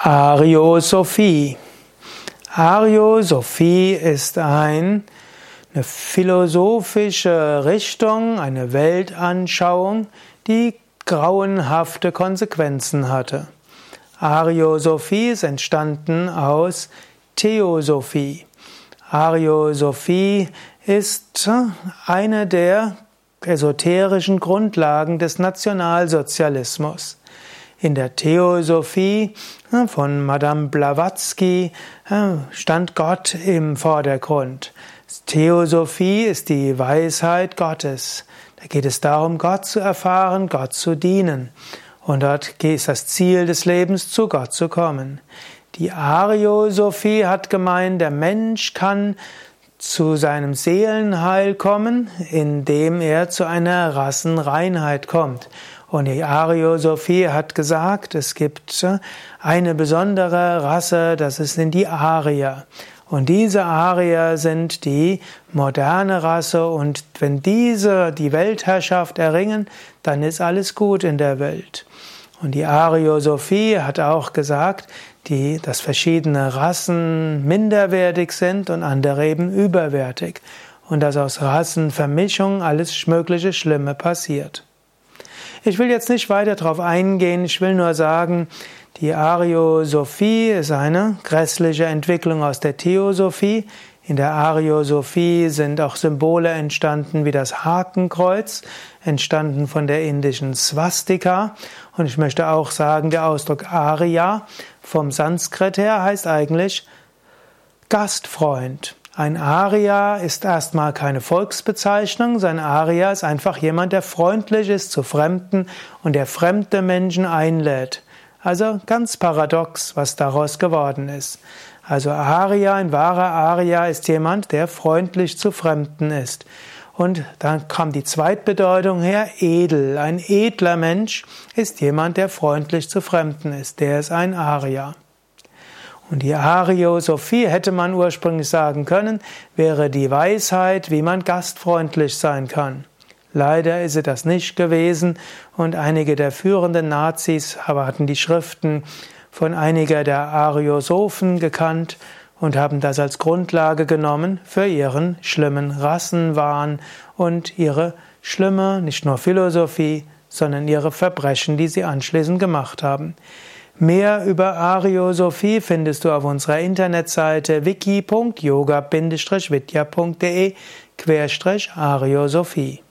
Ariosophie. Ariosophie ist ein, eine philosophische Richtung, eine Weltanschauung, die grauenhafte Konsequenzen hatte. Ariosophie ist entstanden aus Theosophie. Ariosophie ist eine der esoterischen Grundlagen des Nationalsozialismus. In der Theosophie von Madame Blavatsky stand Gott im Vordergrund. Theosophie ist die Weisheit Gottes. Da geht es darum, Gott zu erfahren, Gott zu dienen. Und dort ist das Ziel des Lebens, zu Gott zu kommen. Die Ariosophie hat gemeint, der Mensch kann zu seinem Seelenheil kommen, indem er zu einer Rassenreinheit kommt. Und die Ariosophie hat gesagt, es gibt eine besondere Rasse, das sind die Arier. Und diese Arier sind die moderne Rasse und wenn diese die Weltherrschaft erringen, dann ist alles gut in der Welt. Und die Ariosophie hat auch gesagt, die, dass verschiedene Rassen minderwertig sind und andere eben überwertig. Und dass aus Rassenvermischung alles mögliche Schlimme passiert. Ich will jetzt nicht weiter darauf eingehen, ich will nur sagen, die Ariosophie ist eine grässliche Entwicklung aus der Theosophie. In der Ariosophie sind auch Symbole entstanden wie das Hakenkreuz, entstanden von der indischen Swastika. Und ich möchte auch sagen, der Ausdruck Arya vom Sanskrit her heißt eigentlich Gastfreund. Ein Aria ist erstmal keine Volksbezeichnung, sein Aria ist einfach jemand, der freundlich ist zu Fremden und der fremde Menschen einlädt. Also ganz paradox, was daraus geworden ist. Also Aria, ein wahrer Aria ist jemand, der freundlich zu Fremden ist. Und dann kam die Zweitbedeutung her, edel. Ein edler Mensch ist jemand, der freundlich zu Fremden ist. Der ist ein Aria. Und die Ariosophie hätte man ursprünglich sagen können, wäre die Weisheit, wie man gastfreundlich sein kann. Leider ist sie das nicht gewesen und einige der führenden Nazis hatten die Schriften von einiger der Ariosophen gekannt und haben das als Grundlage genommen für ihren schlimmen Rassenwahn und ihre schlimme, nicht nur Philosophie, sondern ihre Verbrechen, die sie anschließend gemacht haben. Mehr über Ariosophie findest du auf unserer Internetseite wiki.yoga-vidya.de Ariosophie